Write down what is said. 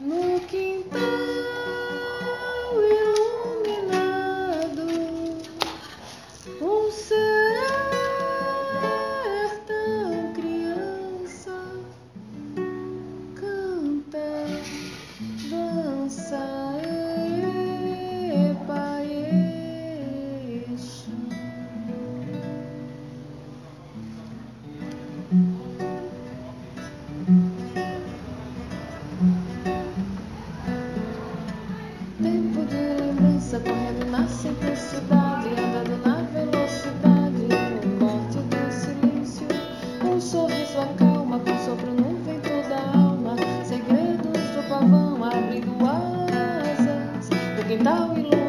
No quintal iluminado, um céu. sorriso acalma com sopro no vento da alma. Segredos do pavão abrindo asas do quintal e